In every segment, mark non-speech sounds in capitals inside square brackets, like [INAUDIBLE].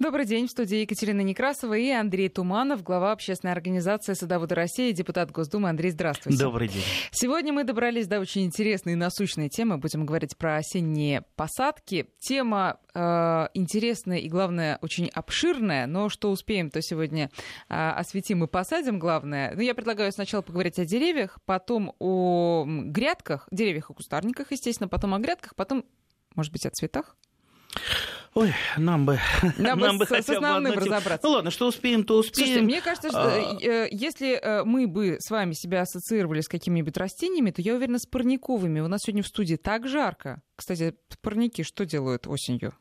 Добрый день. В студии Екатерина Некрасова и Андрей Туманов, глава общественной организации «Садоводы России», депутат Госдумы. Андрей, здравствуйте. Добрый день. Сегодня мы добрались до очень интересной и насущной темы. Будем говорить про осенние посадки. Тема э, интересная и, главное, очень обширная, но что успеем, то сегодня э, осветим и посадим, главное. Ну, я предлагаю сначала поговорить о деревьях, потом о грядках, деревьях и кустарниках, естественно, потом о грядках, потом, может быть, о цветах. Ой, нам бы, нам, [LAUGHS] нам бы с, хотя с основным бы разобраться. Ну ладно, что успеем, то успеем. Слушайте, мне кажется, что а... э, если э, мы бы с вами себя ассоциировали с какими-нибудь растениями, то я уверена, с парниковыми. У нас сегодня в студии так жарко. Кстати, парники что делают осенью?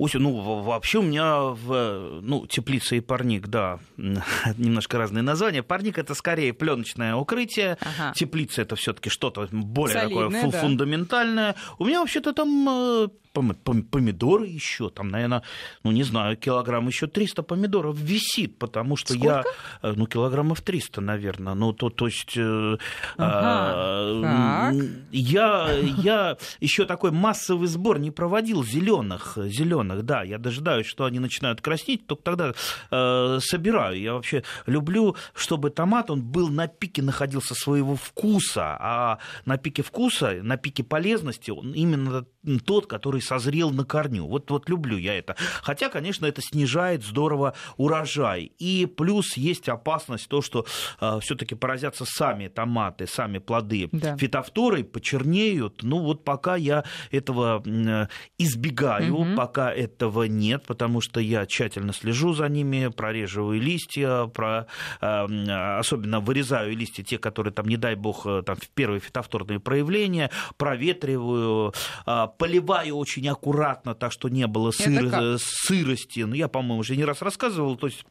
Осень, ну, вообще у меня в, ну, теплица и парник, да, [LAUGHS] немножко разные названия. Парник это скорее пленочное укрытие, ага. теплица это все-таки что-то более Солидное, такое да. фундаментальное. У меня вообще-то там э, помидоры еще, там, наверное, ну, не знаю, килограмм еще 300 помидоров висит, потому что Сколько? я, э, ну, килограммов 300, наверное, ну, то, то есть, э, ага. а, я, я еще такой массовый сбор не проводил зеленых, зеленых, да, я дожидаюсь, что они начинают краснеть, только тогда э, собираю. Я вообще люблю, чтобы томат, он был на пике, находился своего вкуса, а на пике вкуса, на пике полезности, он именно тот, который созрел на корню. Вот, вот люблю я это. Хотя, конечно, это снижает здорово урожай. И плюс есть опасность то, что э, все-таки поразятся сами томаты, сами плоды да. фитофторой, почернеют. Ну вот пока я этого э, избегаю, угу. пока этого нет, потому что я тщательно слежу за ними, прореживаю листья, про, э, особенно вырезаю листья, те, которые там, не дай бог, э, там, первые фитофторные проявления, проветриваю, э, поливаю очень аккуратно, так что не было сыр... сырости. Ну, я, по-моему, уже не раз рассказывал. То есть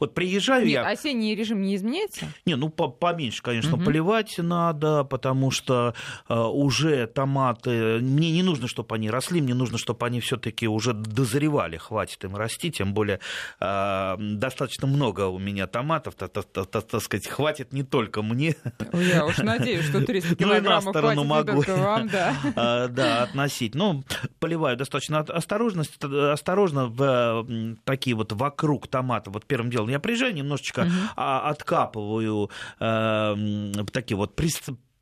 вот приезжаю Нет, я... Осенний режим не изменяется? Не, ну поменьше, конечно, угу. поливать надо, потому что э, уже томаты... Мне не нужно, чтобы они росли, мне нужно, чтобы они все таки уже дозревали, хватит им расти, тем более э, достаточно много у меня томатов, так, так, так, так сказать, хватит не только мне. Я уж надеюсь, что 300 [LAUGHS] килограммов ну, хватит могу вам, да. [LAUGHS] А, да, относить. Ну, поливаю достаточно осторожно, осторожно в такие вот вокруг томата, вот первым делом я приезжаю, немножечко uh-huh. откапываю э, такие вот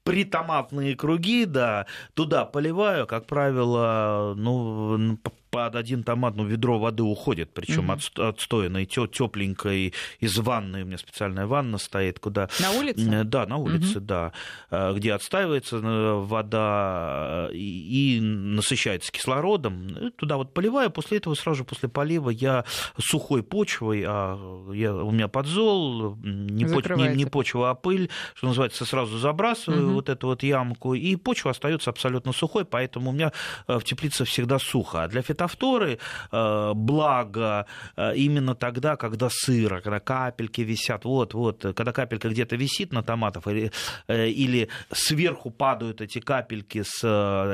притоматные круги, да, туда поливаю, как правило, ну, под один томат, ну, ведро воды уходит, причем mm-hmm. отстоянной, тепленькой из ванны. У меня специальная ванна стоит, куда... На улице? Да, на улице, mm-hmm. да. Э, где отстаивается э, вода и насыщается кислородом. Туда вот поливаю, после этого сразу же после полива я сухой почвой, а я, у меня подзол, не, поч, не, не почва, а пыль, что называется, сразу забрасываю mm-hmm. вот эту вот ямку, и почва остается абсолютно сухой, поэтому у меня э, в теплице всегда сухо. А для фито фитофторы, э, благо э, именно тогда, когда сыро, когда капельки висят, вот, вот, когда капелька где-то висит на томатах, или, э, или сверху падают эти капельки с,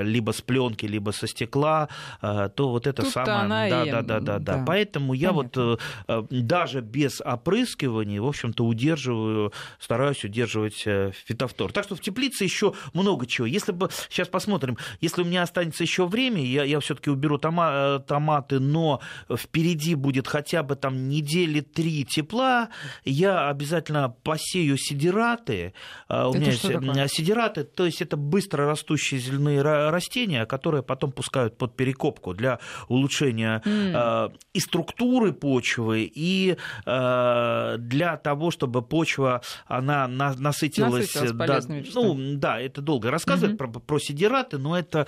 либо с пленки, либо со стекла, то вот это Тут самое... Да, да, да, да, да. Поэтому я Понятно. вот даже без опрыскивания, в общем-то, удерживаю, стараюсь удерживать фитофтор. Так что в теплице еще много чего. Если бы, сейчас посмотрим, если у меня останется еще время, я, я все-таки уберу тома, Э, томаты, но впереди будет хотя бы там недели три тепла, я обязательно посею сидираты. Э, у меня есть сидираты, то есть это быстро растущие зеленые растения, которые потом пускают под перекопку для улучшения mm. и структуры почвы, и для того, чтобы почва она насытилась. да, ну, да, это долго рассказывать mm-hmm. про, про сидираты, но это,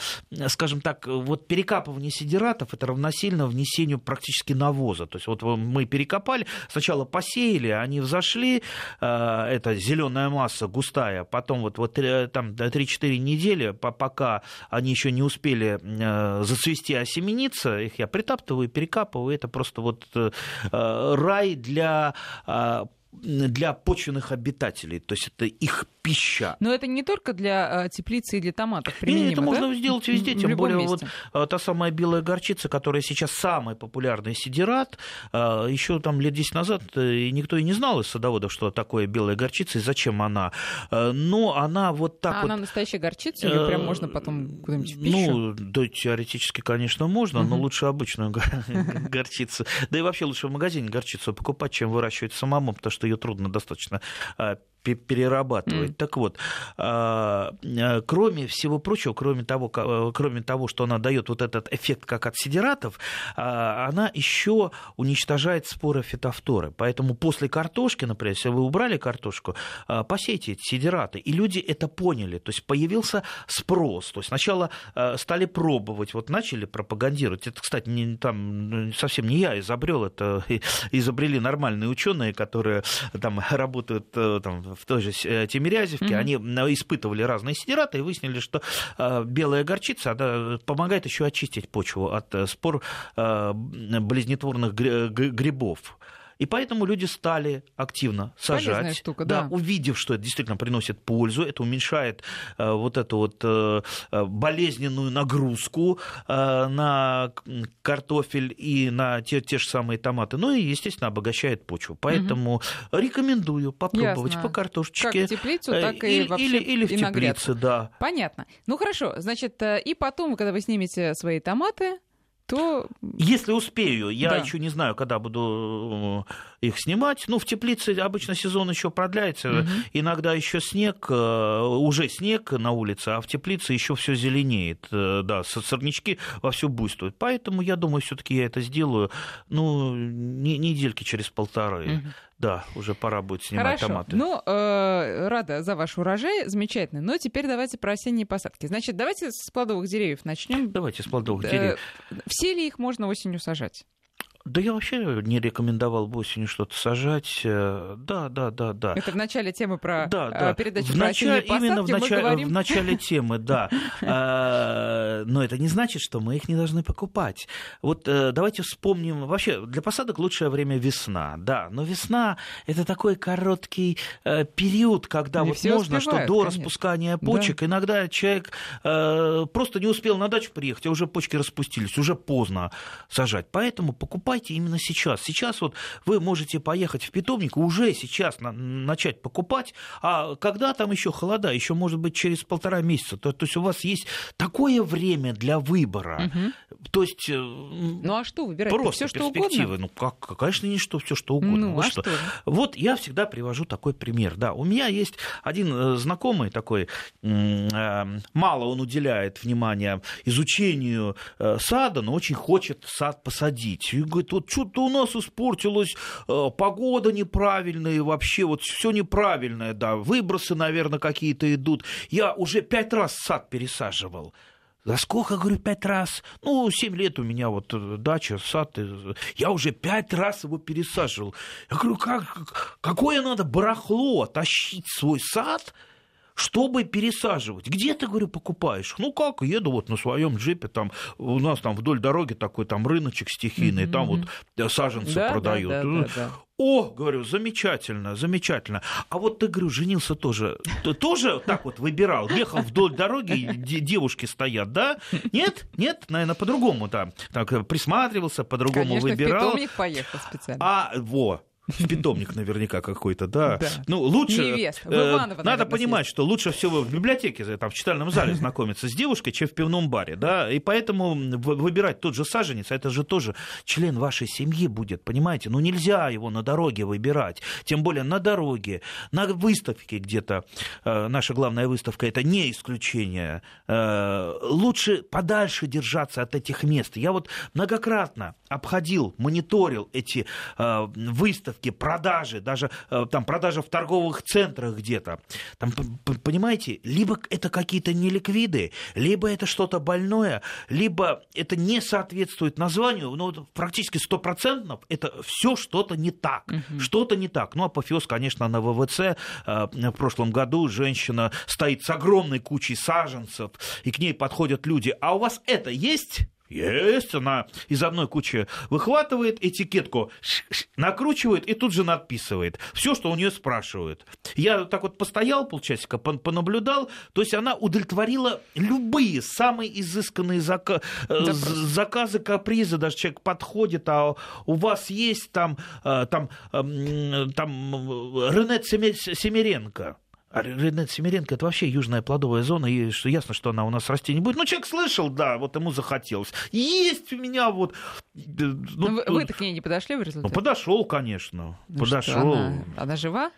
скажем так, вот перекапывание сидират препаратов это равносильно внесению практически навоза. То есть вот мы перекопали, сначала посеяли, они взошли, э, это зеленая масса густая, потом вот, вот там 3-4 недели, пока они еще не успели э, зацвести, осемениться, их я притаптываю, перекапываю, это просто вот э, рай для для почвенных обитателей, то есть это их пища. Но это не только для теплицы и для томатов применимо, Нет, это да? можно сделать везде, тем более месте. вот та самая белая горчица, которая сейчас самый популярный сидират, еще там лет 10 назад э, никто и не знал из садоводов, что такое белая горчица и зачем она. Э, Но она вот так а вот... она настоящая горчица или прям Э, можно потом куда-нибудь в пищу? Ну, да, теоретически, конечно, можно, но лучше обычную го- [LAUGHS] горчицу. Да и вообще лучше в магазине горчицу покупать, чем выращивать самому, потому что ее трудно достаточно пе- перерабатывать. Мгм. Так вот, а, а, кроме всего прочего, кроме того, э, кроме того, что она дает вот этот эффект, как от сидератов, а, она еще уничтожает споры фитофторы. Поэтому после картошки, например, если вы убрали картошку, посейте эти сидераты. И люди это поняли. То есть появился спрос. То есть сначала стали пробовать, вот начали пропагандировать. Это, кстати, не, там, совсем не я изобрел, это [LAUGHS] изобрели нормальные ученые, которые там работают э, там, в той же э, Тимирязевке. Мгм. Они э, испытывали разные сидераты и выяснили, что э, белая горчица она помогает еще очистить почву от спор близнетворных грибов. И поэтому люди стали активно Полезная сажать, штука, да. увидев, что это действительно приносит пользу, это уменьшает э, вот эту вот э, э, болезненную нагрузку э, на картофель и на те, те же самые томаты. Ну и, естественно, обогащает почву. Поэтому рекомендую попробовать Ясно. по картошечке. Как в теплицу, э, так и или, вообще или, или в и теплице, да. Понятно. Ну хорошо, значит, э, и потом, когда вы снимете свои томаты, то Если успею, я Да. еще не знаю, когда буду э, их снимать. Ну, в теплице обычно сезон еще продляется. Мгм. Иногда еще снег, э, уже снег на улице, а в теплице еще все зеленеет. Э, Да, со- сорнячки вовсю буйствуют. Поэтому я думаю, все-таки я это сделаю. Ну, не- недельки через полторы. Мгм. Да, уже пора будет снимать Хорошо. томаты. Ну, э, рада за ваш урожай, замечательно. Но теперь давайте про осенние посадки. Значит, давайте с плодовых деревьев начнем. Давайте с плодовых Э, деревьев. Все ли их можно осенью сажать? Да я вообще не рекомендовал бы осенью что-то сажать. Э, Да, да, да, да. Это в начале темы про да, э, да. передачу в про начале, осенние именно в, посадки говорим. в начале темы, да. [LAUGHS] А, Но это не значит, что мы их не должны покупать. Вот э, давайте вспомним. Вообще, для посадок лучшее время весна, да. Но весна – это такой короткий период, когда вот можно, что до распускания почек, иногда человек просто не успел на дачу приехать, а уже почки распустились, уже поздно сажать. Поэтому покупайте именно сейчас. Сейчас вот вы можете поехать в питомник, уже сейчас на- начать покупать, а когда там еще холода, еще может быть через полтора месяца. То, то есть у вас есть такое время для выбора. Мгм. То есть э, Ну а что выбирать? просто Все что перспективы. угодно? Ну как, конечно, не что, все что угодно. Ну, а что? что? Вот я всегда привожу такой пример. Да, у меня есть один э, знакомый такой, э, мало он уделяет внимания изучению сада, но очень хочет сад посадить. И говорит, вот что-то у нас испортилось, э, погода неправильная, вообще вот все неправильное, да, выбросы, наверное, какие-то идут. Я уже пять раз сад пересаживал. За сколько, говорю, пять раз? Ну, семь лет у меня вот э, дача, сад. э, Я уже пять раз его пересаживал. Я говорю, как, какое надо барахло тащить свой сад, чтобы пересаживать. Где ты, говорю, покупаешь? Ну как, еду вот на своем джипе, там у нас там вдоль дороги такой там рыночек стихийный, там вот э, саженцы Да, да, продают. да, Ну, да, да. О, говорю, замечательно, замечательно. А вот ты, говорю, женился тоже, ты тоже так вот выбирал, ехал вдоль дороги, девушки стоят, да? Нет? Нет? Наверное, по-другому там. Так, э, присматривался, по-другому Конечно, в выбирал. питомник поехал специально. А, во, в питомник наверняка какой-то, да. Да. Ну, лучше... Невест. В э, Иваново, Надо понимать, что лучше всего в библиотеке, там, в читальном зале [LAUGHS] знакомиться с девушкой, чем в пивном баре, да, и поэтому выбирать тот же саженец, а это же тоже член вашей семьи будет, понимаете? Ну, нельзя его на дороге выбирать, тем более на дороге, на выставке где-то, э, наша главная выставка, это не исключение, Э, лучше подальше держаться от этих мест. Я вот многократно обходил, мониторил эти э, выставки, продажи, даже э, там продажа в торговых центрах где-то. Там, понимаете, либо это какие-то неликвиды, либо это что-то больное, либо это не соответствует названию, но вот практически стопроцентно это все что-то не так, что-то не так. Ну, апофеоз, конечно, на ВВЦ э, в прошлом году женщина стоит с огромной кучей саженцев, и к ней подходят люди. А у вас это есть? Есть, она из одной кучи выхватывает этикетку, накручивает и тут же надписывает все, что у нее спрашивают. Я так вот постоял полчасика, понаблюдал, то есть она удовлетворила любые самые изысканные зака- э, заказы, капризы, даже человек подходит, а у вас есть там, э, там, эм, там Рене Семеренко, а Ренат Семеренко это вообще южная плодовая зона, и что ясно, что она у нас расти не будет. Ну, человек слышал, да, вот ему захотелось. Есть у меня вот. Ну, вы, вы к ней не подошли в результате? Ну, подошел, конечно. Ну, подошел. Она, она жива?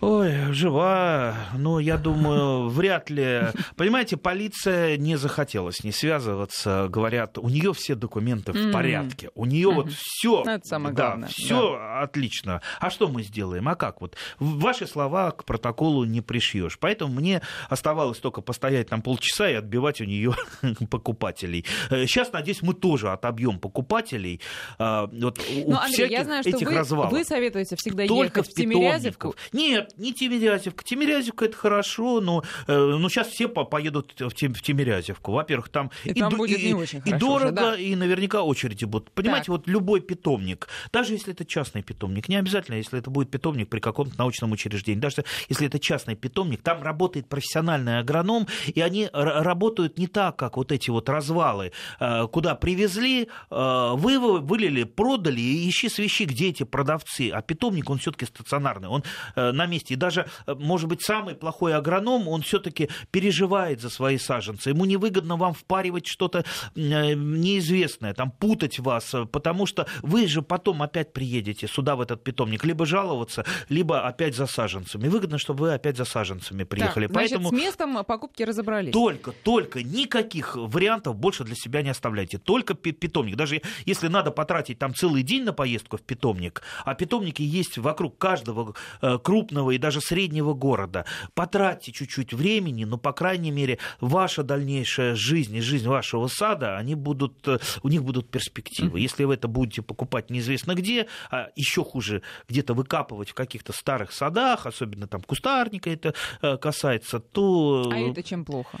Ой, жива, но я думаю, вряд ли. Понимаете, полиция не захотела с ней связываться. Говорят, у нее все документы в порядке. У нее вот все. Ну, это самое главное. Все отлично. А что мы сделаем? А как вот? Ваши слова к протоколу не пришьешь. Поэтому мне оставалось только постоять там полчаса и отбивать у нее [LAUGHS] покупателей. Сейчас, надеюсь, мы тоже отобьем покупателей. А, вот, у ну, я знаю, что вы, советуете всегда только ехать в Тимирязевку. Нет, не Тимирязевка. Тимирязевка это хорошо, но э, ну, сейчас все поедут в, Тим, в Тимирязевку. Во-первых, там, и, и, там будет и, не очень и дорого, уже, да. и наверняка очереди будут. Понимаете, так. вот любой питомник, даже если это частный питомник, не обязательно, если это будет питомник при каком-то научном учреждении, даже если это частный питомник, там работает профессиональный агроном, и они работают не так, как вот эти вот развалы, э, куда привезли, э, вы вылили, продали, и ищи свищи, где эти продавцы. А питомник, он все-таки стационарный, он на месте месте. И даже, э, может быть, самый плохой агроном, он все-таки переживает за свои саженцы. Ему невыгодно вам впаривать что-то э, неизвестное, там, путать вас, э, потому что вы же потом опять приедете сюда, в этот питомник, либо жаловаться, либо опять за саженцами. Выгодно, чтобы вы опять за саженцами приехали. Так, значит, Поэтому... с местом покупки разобрались. Только, только, никаких вариантов больше для себя не оставляйте. Только питомник. Даже если надо потратить там целый день на поездку в питомник, а питомники есть вокруг каждого крупного и даже среднего города. Потратьте чуть-чуть времени, но, по крайней мере, ваша дальнейшая жизнь и жизнь вашего сада, они будут, э, у них будут перспективы. Если вы это будете покупать неизвестно где, а еще хуже где-то выкапывать в каких-то старых садах, особенно там кустарника это э, касается, то... А это чем плохо?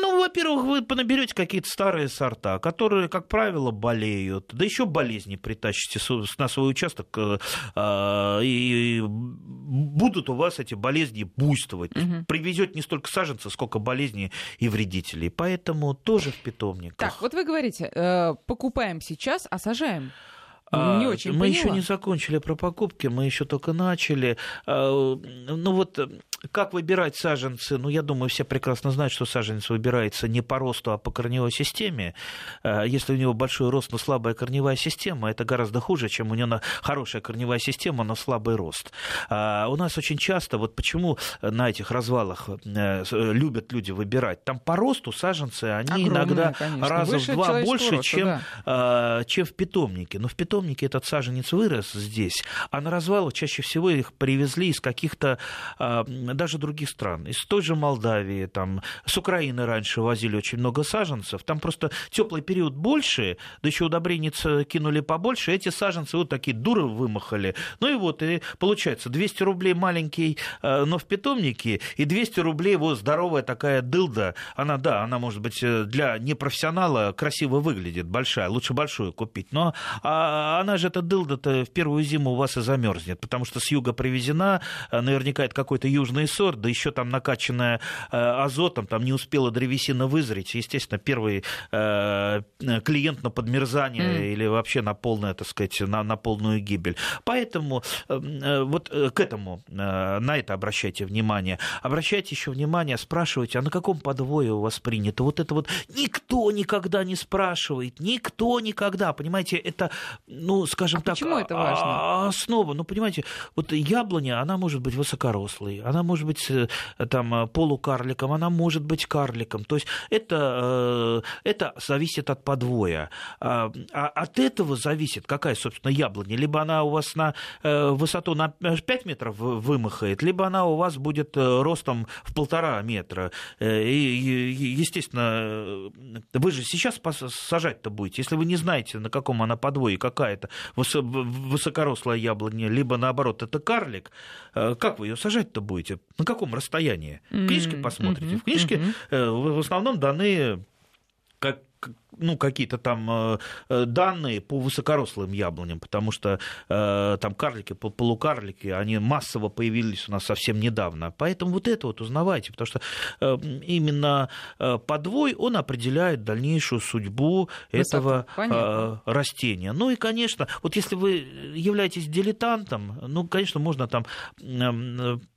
Ну, во-первых, вы понаберете какие-то старые сорта, которые, как правило, болеют, да еще болезни притащите на свой участок, э, а, и будут у вас эти болезни буйствовать. Угу. Привезет не столько саженцев, сколько болезней и вредителей. Поэтому тоже в питомниках. Так, вот вы говорите, э, покупаем сейчас, а сажаем. А, не очень мы поняла. еще не закончили про покупки, мы еще только начали. А, ну вот как выбирать саженцы? Ну, я думаю, все прекрасно знают, что саженец выбирается не по росту, а по корневой системе. А, если у него большой рост, но слабая корневая система, это гораздо хуже, чем у него хорошая корневая система, но слабый рост. У нас очень часто, вот почему на этих развалах э, любят люди выбирать, там по росту саженцы, они Огромные, иногда конечно. раза Выше в два больше, роста, чем, да. чем в питомнике. Но в питомнике этот саженец вырос здесь, а на развалы чаще всего их привезли из каких-то а, даже других стран, из той же Молдавии, там, с Украины раньше возили очень много саженцев, там просто теплый период больше, да еще удобрениц кинули побольше, эти саженцы вот такие дуры вымахали. Ну и вот, и получается, 200 рублей маленький, а, но в питомнике, и 200 рублей вот здоровая такая дылда, она, да, она, может быть, для непрофессионала красиво выглядит, большая, лучше большую купить, но а она же, эта дылда-то в первую зиму у вас и замерзнет, потому что с юга привезена, э, наверняка это какой-то южный сорт, да еще там накачанная э, азотом, там не успела древесина вызреть. Естественно, первый э, клиент на подмерзание mm. или вообще на полное, так сказать, на, на полную гибель. Поэтому вот к этому, на это обращайте внимание. Обращайте еще внимание, спрашивайте, а на каком подвое у вас принято? Вот это вот никто никогда не спрашивает, никто никогда, понимаете, это ну, скажем а так, почему это важно? А, основа. Ну, понимаете, вот яблоня, она может быть высокорослой, она может быть э, там полукарликом, она может быть карликом. То есть это, э, это зависит от подвоя. А, а от этого зависит, какая, собственно, яблоня. Либо она у вас на э, высоту на 5 метров вымахает, либо она у вас будет ростом в полтора метра. И, естественно, вы же сейчас сажать-то будете. Если вы не знаете, на каком она подвое, какая какая-то высокорослая яблоня, либо наоборот, это карлик, э, как вы ее сажать-то будете? На каком расстоянии? В книжке посмотрите. В книжке э, в основном даны как ну, какие-то там данные по высокорослым яблоням, потому что там карлики, полукарлики, они массово появились у нас совсем недавно. Поэтому вот это вот узнавайте, потому что именно подвой, он определяет дальнейшую судьбу Высоту. этого Понятно. растения. Ну и, конечно, вот если вы являетесь дилетантом, ну, конечно, можно там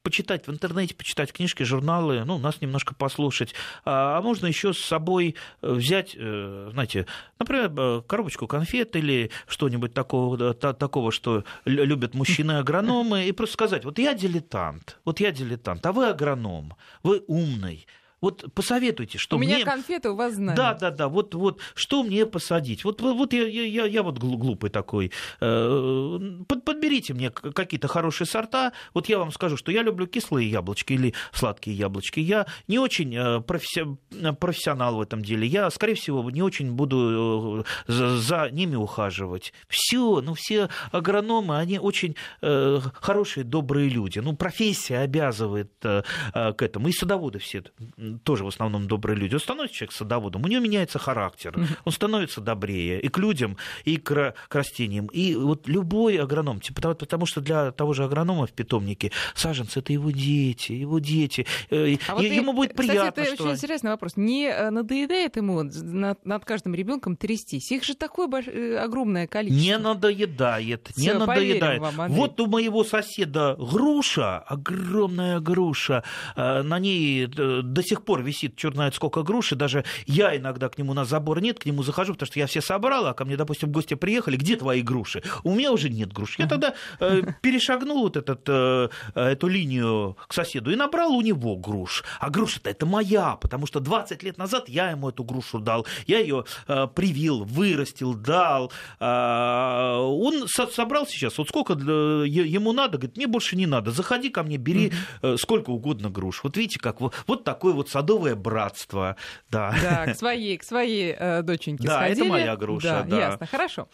почитать в интернете, почитать книжки, журналы, ну, нас немножко послушать. А, а можно еще с собой э, взять, э, знаете, например, э, коробочку конфет или что-нибудь такого, такого, что любят мужчины-агрономы, и просто сказать, вот я дилетант, вот я дилетант, а вы агроном, вы умный, вот посоветуйте, что у мне... У меня конфеты, у вас знания. Да, да, да. Вот, вот что мне посадить? Вот, вот я, я, я вот глупый такой. Э, под, подберите мне какие-то хорошие сорта. Вот я вам скажу, что я люблю кислые яблочки или сладкие яблочки. Я не очень э, професси... профессионал в этом деле. Я, скорее всего, не очень буду э, за, за ними ухаживать. Все, ну все агрономы, они очень хорошие, добрые люди. Ну, профессия обязывает к этому. И садоводы все тоже в основном добрые люди, он становится человек садоводом, у него меняется характер, он становится добрее и к людям, и к, к растениям. И вот любой агроном, типа, потому что для того же агронома в питомнике саженцы это его дети, его дети. Э, а и, ему будет приятно. Кстати, это что... очень интересный вопрос. Не э, надоедает ему над, над каждым ребенком трястись? Их же такое больш... Э, огромное количество. Не надоедает, Всё, не надоедает. Вам, вот у моего соседа груша, огромная груша, на ней до сих пор висит черт знает сколько груши, даже я иногда к нему на забор нет, к нему захожу, потому что я все собрал, а ко мне, допустим, гости приехали, где твои груши? У меня уже нет груш. Я тогда э, перешагнул вот этот, э, эту линию к соседу и набрал у него груш. А груша-то это моя, потому что 20 лет назад я ему эту грушу дал, я ее э, привил, вырастил, дал. Э, он со- собрал сейчас, вот сколько для, ему надо, говорит, мне больше не надо, заходи ко мне, бери э, сколько угодно груш. Вот видите, как вот, вот такой вот садовое братство, да. Да, к своей, к своей э, доченьке Да, сходили. это моя груша, да, да. Ясно, хорошо.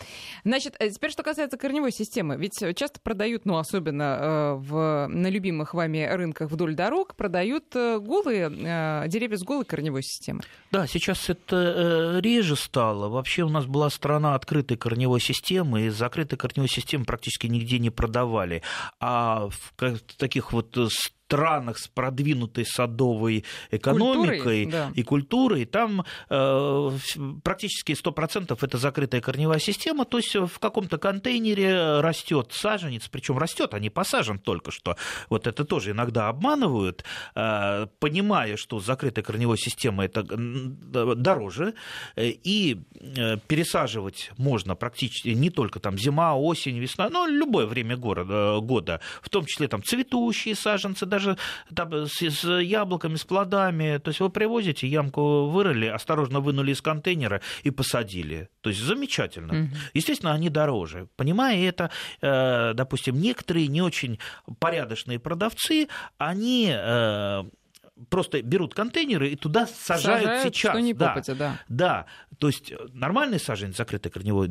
Значит, э, теперь что касается корневой системы. Ведь часто продают, ну, особенно э, в, на любимых вами рынках вдоль дорог, продают э, голые, э, деревья с голой корневой системой. Да, сейчас это э, реже стало. Вообще у нас была страна открытой корневой системы, и закрытой корневой системы практически нигде не продавали. А в таких вот странах с продвинутой садовой экономикой культурой, да. и культурой, там э, практически 100% это закрытая корневая система, то есть в каком-то контейнере растет саженец, причем растет, а не посажен только что. Вот это тоже иногда обманывают, э, понимая, что закрытая корневая система это дороже, и э, пересаживать можно практически не только там зима, осень, весна, но любое время города, года, в том числе там цветущие саженцы, даже даже там, с, с яблоками, с плодами. То есть вы привозите, ямку вырыли, осторожно вынули из контейнера и посадили. То есть замечательно. Угу. Естественно, они дороже. Понимая это, э, допустим, некоторые не очень порядочные продавцы, они э, просто берут контейнеры и туда сажают, сажают сейчас. Что не да. попадя, да. да. То есть нормальный саженец закрытой корневой,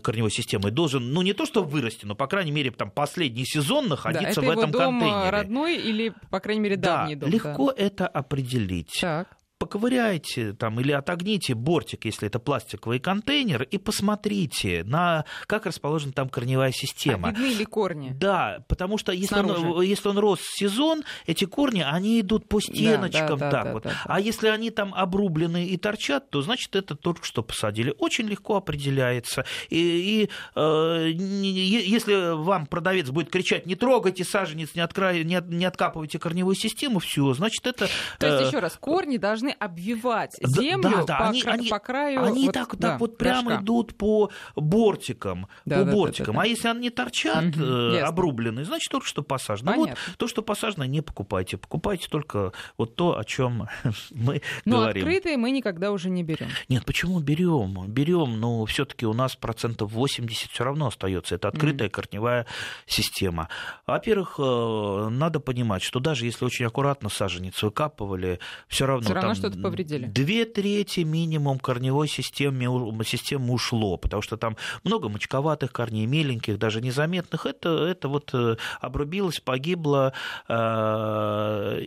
корневой системой должен, ну, не то что вырасти, но, по крайней мере, там последний сезон находиться да, в этом его дом контейнере. родной или, по крайней мере, давний да, дом? Легко да. это определить. Так поковыряйте там или отогните бортик, если это пластиковый контейнер, и посмотрите, на, как расположена там корневая система. А видны ли корни? Да, потому что если он, если он рос сезон, эти корни, они идут по стеночкам да, да, так да, вот. Да, да. А если они там обрублены и торчат, то значит это только что посадили. Очень легко определяется. И, и э, если вам продавец будет кричать, не трогайте саженец, не, откра... не, не откапывайте корневую систему, все, значит это... То есть, э, еще раз, корни должны обвивать землю да, да, по, они, кра- они, по краю. Они вот, так, да, так вот прямо рожка. идут по бортикам. Да, по да, бортикам. Да, да, да. А если они торчат, угу, э, обрубленные, значит только что посажено. Понятно. Вот то, что посажено, не покупайте. Покупайте только вот то, о чем [LAUGHS] мы но говорим. Но открытые мы никогда уже не берем. Нет, почему берем? Берем, но все-таки у нас процентов 80 все равно остается. Это открытая mm корневая система. Во-первых, э, надо понимать, что даже если очень аккуратно саженец выкапывали, все равно, все равно там что-то повредили? Две трети минимум корневой системы, системы ушло, потому что там много мочковатых корней, меленьких, даже незаметных. Это, это вот э, обрубилось, погибло. Надо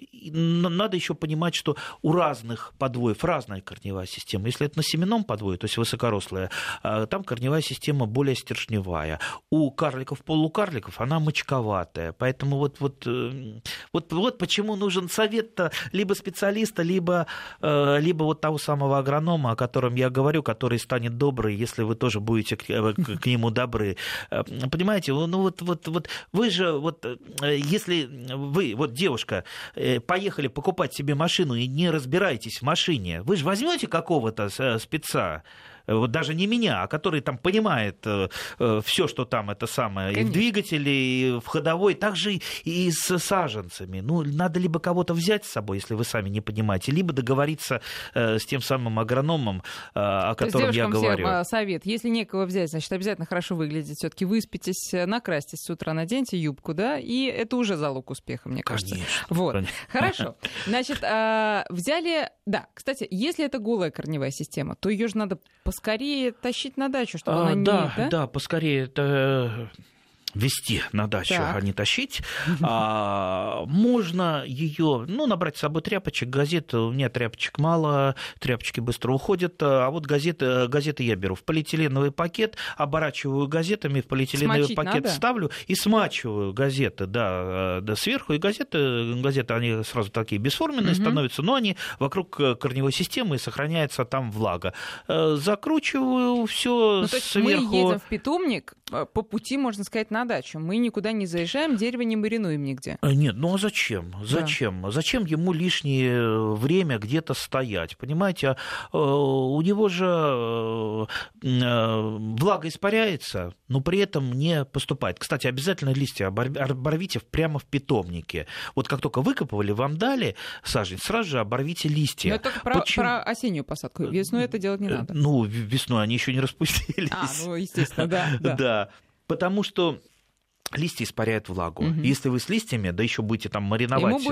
еще понимать, что у разных подвоев разная корневая система. Если это на семенном подвое, то есть высокорослая, там корневая система более стержневая. У карликов, полукарликов она мочковатая. Поэтому вот, вот, вот, вот почему нужен совет либо специалиста, либо, э, либо вот того самого агронома, о котором я говорю, который станет добрый, если вы тоже будете к, э, к, нему добры. Э, понимаете, ну вот, вот, вот вы же, вот если вы, вот девушка, поехали покупать себе машину и не разбираетесь в машине, вы же возьмете какого-то спеца, Э, вот даже не меня, а который там понимает э, э, все, что там это самое, Конечно. и в двигателе, и в ходовой, также и с саженцами. Ну, надо либо кого-то взять с собой, если вы сами не понимаете, либо договориться с тем самым агрономом, о котором я говорю. Совет. Если некого взять, значит, обязательно хорошо выглядеть. Все-таки выспитесь, накрасьтесь с утра, наденьте юбку, да, и это уже залог успеха, мне кажется. Конечно. Вот. Конечно. [LAUGHS] Хорошо. Значит, взяли. Да, кстати, если это голая корневая система, то ее же надо поскорее тащить на дачу, чтобы а, она не... Да, да, да, поскорее. Это вести на дачу, так. а не тащить. А, можно ее, ну, набрать с собой тряпочек, газет. У меня тряпочек мало, тряпочки быстро уходят. А вот газеты, газеты я беру в полиэтиленовый пакет, оборачиваю газетами, в полиэтиленовый Смочить пакет надо? ставлю и смачиваю газеты, да, да, сверху. И газеты, газеты, они сразу такие бесформенные угу. становятся, но они вокруг корневой системы и сохраняется там влага. Э, закручиваю все ну, сверху. мы едем в питомник, э, по пути, можно сказать, на дачу. Мы никуда не заезжаем, дерево не маринуем нигде. Э, нет, ну а зачем? Зачем? Да. Зачем ему лишнее время где-то стоять? Понимаете, а, у него же э, э, влага испаряется, но при этом не поступает. Кстати, обязательно листья оборвите прямо в питомнике. Вот как только выкопывали, вам дали сажень, сразу же оборвите листья. Но это про, про осеннюю посадку. Весной это делать не надо. Ну, весной они еще не [LAUGHS] распустились. А, ну, естественно, да. Да, потому что листья испаряют влагу. Угу. Если вы с листьями, да еще будете там мариновать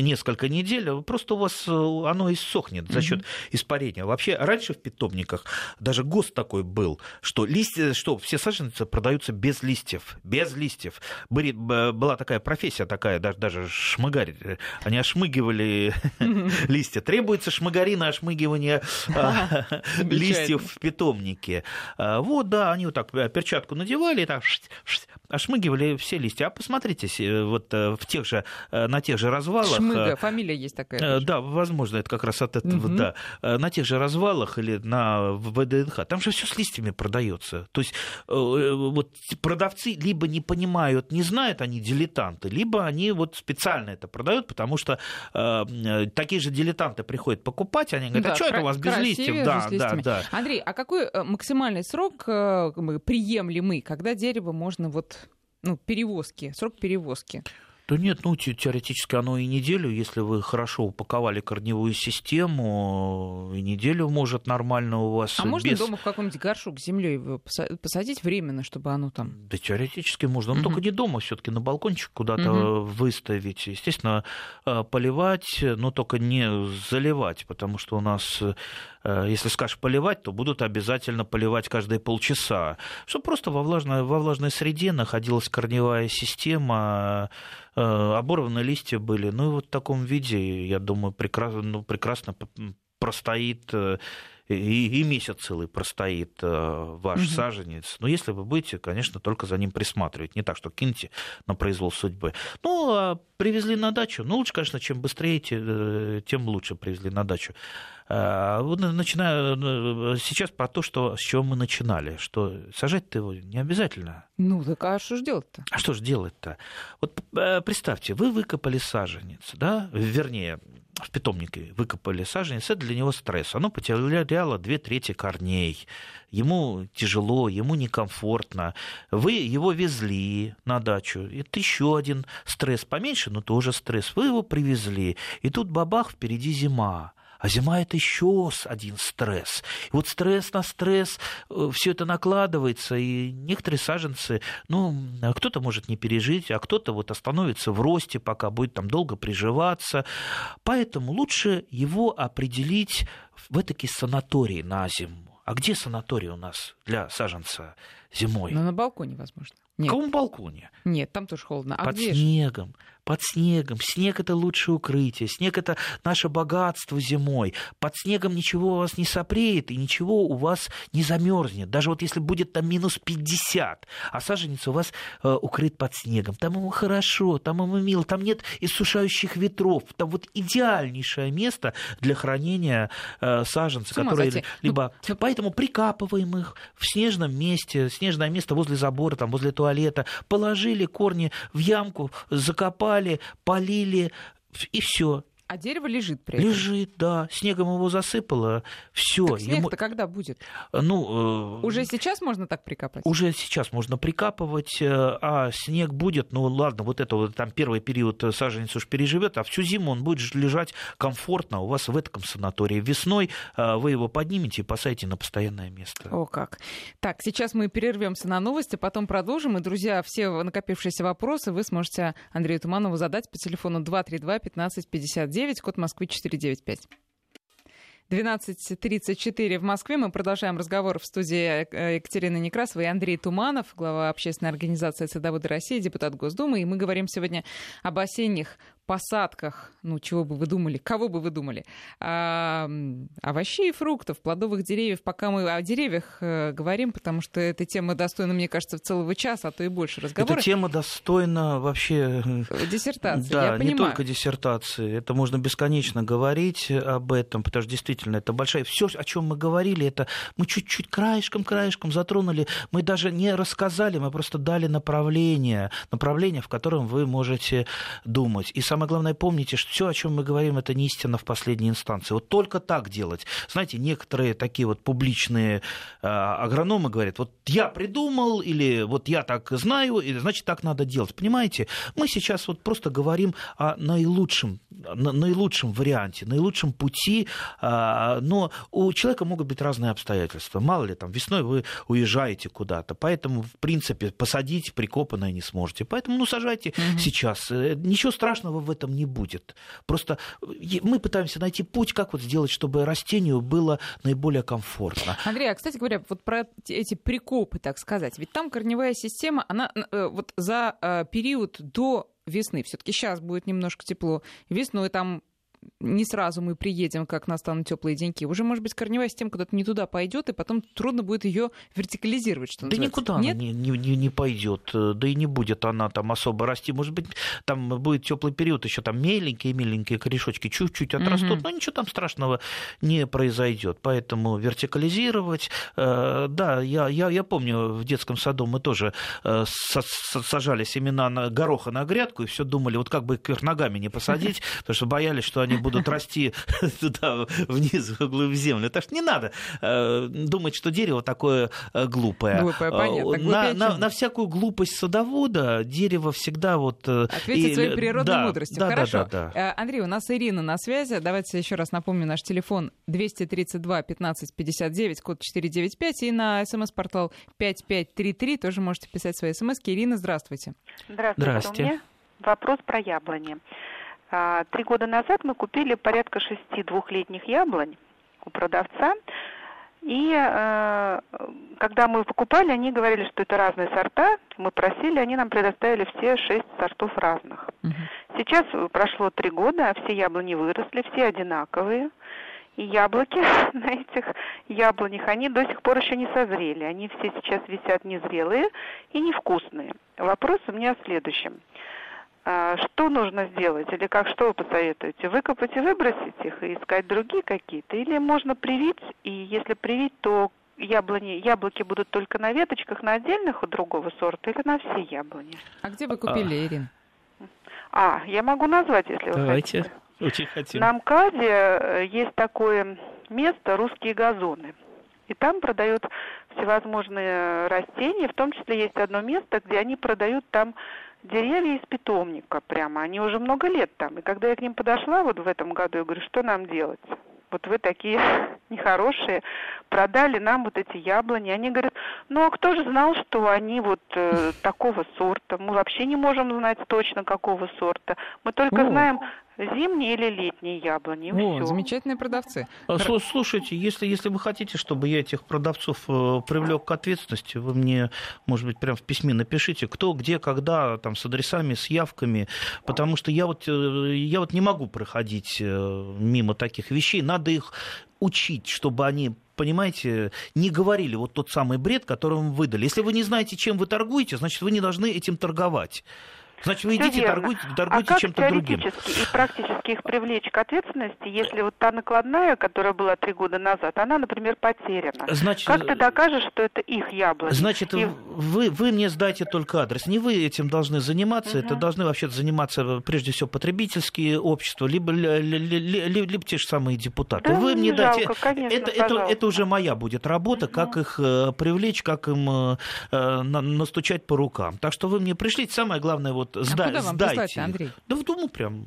несколько недель, просто у вас э, оно иссохнет за счет угу. испарения. Вообще раньше в питомниках даже ГОСТ такой был, что листья, что все саженцы продаются без листьев, без листьев. Были, была такая профессия такая, даже, даже шмыгарь, они ошмыгивали [LAUGHS] листья. Требуется шмыгари на ошмыгивание [LAUGHS] а, листьев в питомнике. А, вот, да, они вот так э, перчатку надевали и так ошмыгивали вышмыгивали все листья. А посмотрите, э, вот э, в тех же, э, на тех же развалах... Шмыга, фамилия есть такая. Да, возможно, это как раз от этого, угу. да. На тех же развалах или на ВДНХ, там же все с листьями продается. То есть вот продавцы либо не понимают, не знают они дилетанты, либо они вот специально это продают, потому что э, такие же дилетанты приходят покупать, они говорят, да, а что это у вас без листьев? Да, да, да. Андрей, а какой максимальный срок приемлемый, когда дерево можно вот ну, перевозки, срок перевозки? Да нет, ну теоретически оно и неделю, если вы хорошо упаковали корневую систему, и неделю может нормально у вас. А без... можно дома в каком-нибудь горшок с землей посадить временно, чтобы оно там. Да теоретически можно, но угу. только не дома, все-таки на балкончик куда-то угу. выставить. Естественно, э, поливать, но только не заливать, потому что у нас если скажешь поливать, то будут обязательно поливать каждые полчаса, чтобы просто во влажной, во влажной среде находилась корневая система, э, оборванные листья были. Ну и вот в таком виде, я думаю, прекрасно, ну, прекрасно простоит э, и, и месяц целый простоит ваш угу. саженец. Но если вы будете, конечно, только за ним присматривать. Не так, что киньте на произвол судьбы. Ну, а привезли на дачу. Ну, лучше, конечно, чем быстрее, тем лучше привезли на дачу. А, начинаю ну, сейчас про то, что, с чего мы начинали, что сажать-то его не обязательно. Ну, так а что же делать-то? А что же делать-то? Вот э, представьте, вы выкопали саженец, да, вернее, в питомнике выкопали саженец, это для него стресс. Оно потеряло две трети корней. Ему тяжело, ему некомфортно. Вы его везли на дачу. Это еще один стресс. Поменьше, но тоже стресс. Вы его привезли. И тут бабах, впереди зима А зима это еще один стресс. И вот стресс на стресс, э, все это накладывается, и некоторые саженцы, ну, кто-то может не пережить, а кто-то вот остановится в росте, пока будет там долго приживаться. Поэтому лучше его определить в этакий санаторий на зиму. А где санаторий у нас для саженца зимой? Ну, на балконе, возможно. Нет. Каком балконе? Нет, там тоже холодно. А Под где снегом. Же? Под снегом. Снег это лучшее укрытие. Снег это наше богатство зимой. Под снегом ничего у вас не сопреет и ничего у вас не замерзнет. Даже вот если будет там минус 50, а саженец у вас э, укрыт под снегом. Там ему хорошо, там ему мило, там нет иссушающих ветров. Там вот идеальнейшее место для хранения э, саженца, которые либо... Ну... Поэтому прикапываем их в снежном месте, снежное место возле забора, там возле туалета, положили корни в ямку, закопали поливали, полили, и все. А дерево лежит при этом? Лежит, да. Снегом его засыпало. Все. снег-то Ему... когда будет? Ну, э... Уже сейчас можно так прикапывать? Уже сейчас можно прикапывать, э, а снег будет, ну ладно, вот это вот там первый период саженец уж переживет, а всю зиму он будет лежать комфортно у вас в этом санатории. Весной э, вы его поднимете и посадите на постоянное место. О как. Так, сейчас мы перервемся на новости, потом продолжим. И, друзья, все накопившиеся вопросы вы сможете Андрею Туманову задать по телефону 232 15 59 9, код Москвы 495. 12.34 в Москве. Мы продолжаем разговор в студии э, Екатерины Некрасовой и Андрей Туманов, глава общественной организации «Садоводы России», депутат Госдумы. И мы говорим сегодня об осенних посадках, ну, чего бы вы думали, кого бы вы думали, а, овощей и фруктов, плодовых деревьев. Пока мы о деревьях э, говорим, потому что эта тема достойна, мне кажется, целого часа, а то и больше разговора. Эта тема достойна вообще... Э, диссертации, Да, я не только диссертации. Это можно бесконечно говорить об этом, потому что действительно это большая... Все, о чем мы говорили, это мы чуть-чуть краешком-краешком затронули. Мы даже не рассказали, мы просто дали направление, направление, в котором вы можете думать. И самое главное, помните, что все, о чем мы говорим, это не истина в последней инстанции. Вот только так делать. Знаете, некоторые такие вот публичные э, агрономы говорят, вот я придумал, или вот я так знаю, и значит так надо делать. Понимаете, мы сейчас вот просто говорим о наилучшем, на, наилучшем варианте, наилучшем пути, э, но у человека могут быть разные обстоятельства. Мало ли, там весной вы уезжаете куда-то, поэтому, в принципе, посадить прикопанное не сможете. Поэтому, ну, сажайте угу. сейчас. Э, ничего страшного в этом не будет. Просто мы пытаемся найти путь, как вот сделать, чтобы растению было наиболее комфортно. Андрей, а, кстати говоря, вот про эти прикопы, так сказать, ведь там корневая система, она э, вот за э, период до весны, все-таки сейчас будет немножко тепло, весной там не сразу мы приедем, как настанут теплые деньки. Уже, может быть, корневая система куда-то не туда пойдет, и потом трудно будет ее вертикализировать, что Да никуда Нет? она не, не, не пойдет, да и не будет она там особо расти. Может быть, там будет теплый период, еще там меленькие-меленькие корешочки чуть-чуть отрастут, угу. но ничего там страшного не произойдет. Поэтому вертикализировать, э, да, я, я, я помню, в детском саду мы тоже э, сажали семена на гороха на грядку и все думали, вот как бы их ногами не посадить, [LAUGHS] потому что боялись, что они они будут расти [LAUGHS] туда вниз, в землю. Так что не надо э, думать, что дерево такое э, глупое. Глупое, понятно. На, на, на всякую глупость садовода дерево всегда вот... Э, Ответит и, своей природной да, мудростью. Да, Хорошо. Да, да, да. Андрей, у нас Ирина на связи. Давайте еще раз напомню наш телефон 232 15 59, код 495, и на смс-портал 5533 тоже можете писать свои смс. Ирина, здравствуйте. Здравствуйте. Здравствуйте. У меня вопрос про яблони. А, три года назад мы купили порядка шести двухлетних яблонь у продавца. И э, когда мы покупали, они говорили, что это разные сорта. Мы просили, они нам предоставили все шесть сортов разных. Угу. Сейчас прошло три года, а все яблони выросли, все одинаковые. И яблоки [LAUGHS] на этих яблонях, они до сих пор еще не созрели. Они все сейчас висят незрелые и невкусные. Вопрос у меня в следующем. А, что нужно сделать или как что вы посоветуете? Выкопать и выбросить их и искать другие какие-то? Или можно привить, и если привить, то яблони, яблоки будут только на веточках, на отдельных у другого сорта или на все яблони? А где вы купили, а... Ирин? А, я могу назвать, если вы Давайте. хотите. Очень хотим. На МКАДе э, есть такое место «Русские газоны». И там продают всевозможные растения, в том числе есть одно место, где они продают там деревья из питомника прямо. Они уже много лет там. И когда я к ним подошла вот в этом году, я говорю, что нам делать? вот вы такие [LAUGHS] нехорошие, продали нам вот эти яблони. Они говорят, ну а кто же знал, что они вот э, [LAUGHS] такого сорта? Мы вообще не можем знать точно какого сорта. Мы только О. знаем зимние или летние яблони. О, все. замечательные продавцы. А, слушайте, если, если вы хотите, чтобы я этих продавцов э, привлек к ответственности, вы мне, может быть, прямо в письме напишите, кто, где, когда, там, с адресами, с явками, потому что я вот, э, я вот не могу проходить э, мимо таких вещей. Надо их учить, чтобы они понимаете, не говорили вот тот самый бред, который вам выдали. Если вы не знаете, чем вы торгуете, значит, вы не должны этим торговать. Значит, вы идите, торгуйте, торгуйте а чем-то другим. и практически их привлечь к ответственности, если вот та накладная, которая была три года назад, она, например, потеряна? Значит, как ты докажешь, что это их яблоко? Значит, и... вы, вы мне сдайте только адрес. Не вы этим должны заниматься, угу. это должны вообще заниматься прежде всего потребительские общества, либо, либо, либо, либо те же самые депутаты. Да, вы мне жалко, дайте... конечно, это, это, это уже моя будет работа, угу. как их э, привлечь, как им э, э настучать по рукам. Так что вы мне пришлите. Самое главное, вот а сда- куда вам сдайте. Андрей? Да в Думу прям.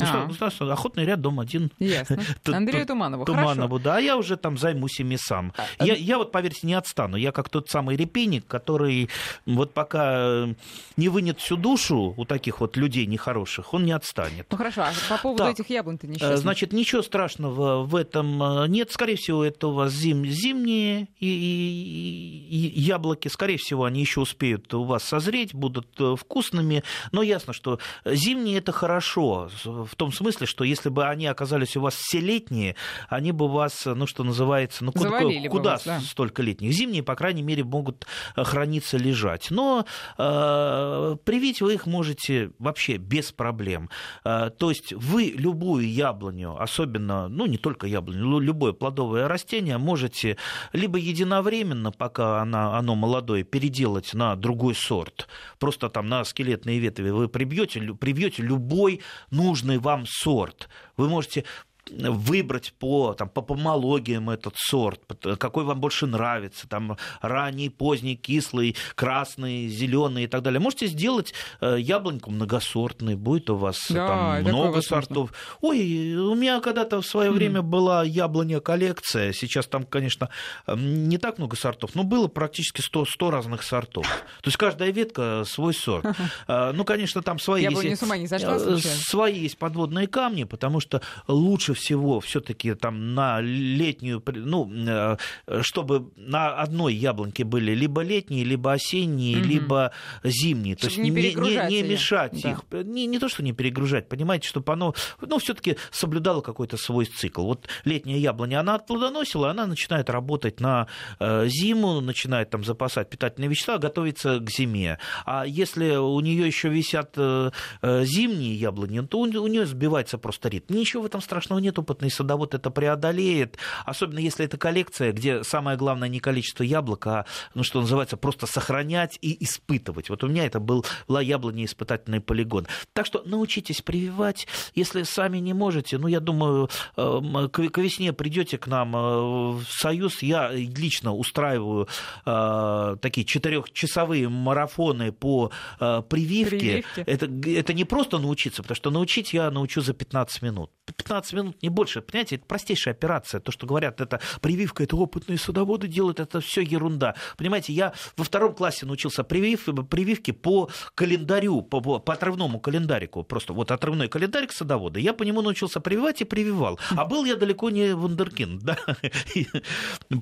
А. Охотный ряд, дом один. Ясно. [LAUGHS] Андрею Туманову, Туманову, да. А я уже там займусь ими сам. А, я, я вот, поверьте, не отстану. Я как тот самый репейник, который вот пока э, не вынет всю душу у таких вот людей нехороших, он не отстанет. Ну хорошо, а по поводу так, этих яблонь-то несчастных? Значит, ничего страшного в этом э, нет. Скорее всего, это у вас зим, зимние и, и, и яблоки. Скорее всего, они еще успеют у вас созреть, будут э, вкусными. Но ясно, что зимние это хорошо, в том смысле, что если бы они оказались у вас все летние, они бы вас, ну что называется, ну куда, куда вас, да. столько летних? Зимние, по крайней мере, могут э, храниться, лежать. Но э, привить вы их можете вообще без проблем. Э, то есть вы любую яблоню, особенно, ну не только яблоню, любое плодовое растение можете либо единовременно, пока она, оно молодое, переделать на другой сорт, просто там на скелетные ветви вы прибьете, прибьете любой нужный вам сорт. Вы можете выбрать по, там, по помологиям этот сорт, какой вам больше нравится, там, ранний, поздний, кислый, красный, зеленый и так далее. Можете сделать э, яблоньку многосортной, будет у вас да, там много сортов. Ой, у меня когда-то в свое время была яблоня коллекция, сейчас там, конечно, не так много сортов, но было практически 100, 100 разных сортов. То есть каждая ветка свой сорт. Э, ну, конечно, там свои э, свои есть подводные камни, потому что лучше всего все-таки там на летнюю, ну, э, чтобы на одной яблоньке были либо летние, либо осенние, угу. либо зимние. Чтобы то есть не, не, не, мешать да. их. Не, не то, что не перегружать, понимаете, чтобы оно ну, все-таки соблюдало какой-то свой цикл. Вот летняя яблоня, она отплодоносила, она начинает работать на э, зиму, начинает там запасать питательные вещества, готовится к зиме. А если у нее еще висят э, зимние яблони, то у, у нее сбивается просто ритм. Ничего в этом страшного нет, опытный садовод это преодолеет, особенно если это коллекция, где самое главное не количество яблок, а, ну, что называется, просто сохранять и испытывать. Вот у меня это был, была яблоня испытательный полигон. Так что научитесь прививать, если сами не можете, ну, я думаю, эм, к весне придете к нам э, в Союз, я лично устраиваю э, такие четырехчасовые марафоны по э, прививке. прививке. Это, это не просто научиться, потому что научить я научу за 15 минут. 15 минут не больше. Понимаете, это простейшая операция. То, что говорят, это прививка, это опытные садоводы делают, это все ерунда. Понимаете, я во втором классе научился привив, прививке по календарю, по, по отрывному календарику. Просто вот отрывной календарик садовода. Я по нему научился прививать и прививал. А был я далеко не вундеркинд. [LAUGHS] Да?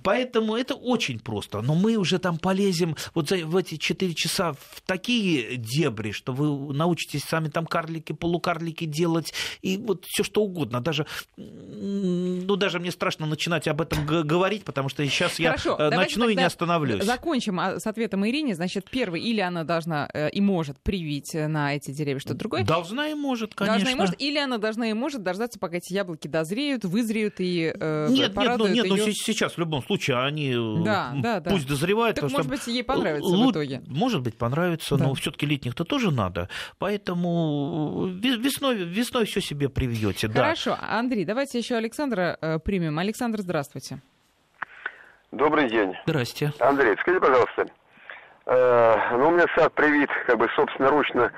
Поэтому это очень просто. Но мы уже там полезем вот в эти 4 часа в такие дебри, что вы научитесь сами там карлики, полукарлики делать и вот все что угодно. Даже ну, даже мне страшно начинать об этом говорить, потому что сейчас Хорошо, я э, начну и не остановлюсь. Закончим а, с ответом Ирине. Значит, первый, или она должна э, и может привить на эти деревья что-то другое? Должна и может, конечно. Должна и может, или она должна и может дождаться, пока эти яблоки дозреют, вызреют и э, Нет, нет, ну, нет, её... ну сейчас в любом случае они э, да, да, да. пусть дозревают. Так, может быть, ей понравится Л- в итоге. Может быть, понравится, да. но все-таки летних-то тоже надо. Поэтому весной, весной все себе привьете. Хорошо, да. Андрей, давайте еще Александра э, примем. Александр, здравствуйте. Добрый день. Здрасте. Андрей, скажи, пожалуйста, Э, ну, у меня сад привит, как бы, собственноручно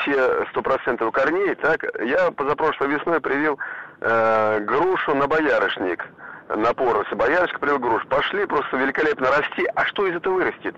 все сто процентов корней, так, я позапрошлой весной привил э, грушу на боярышник, на поросы, боярышник привил грушу, пошли просто великолепно расти, а что из этого вырастет?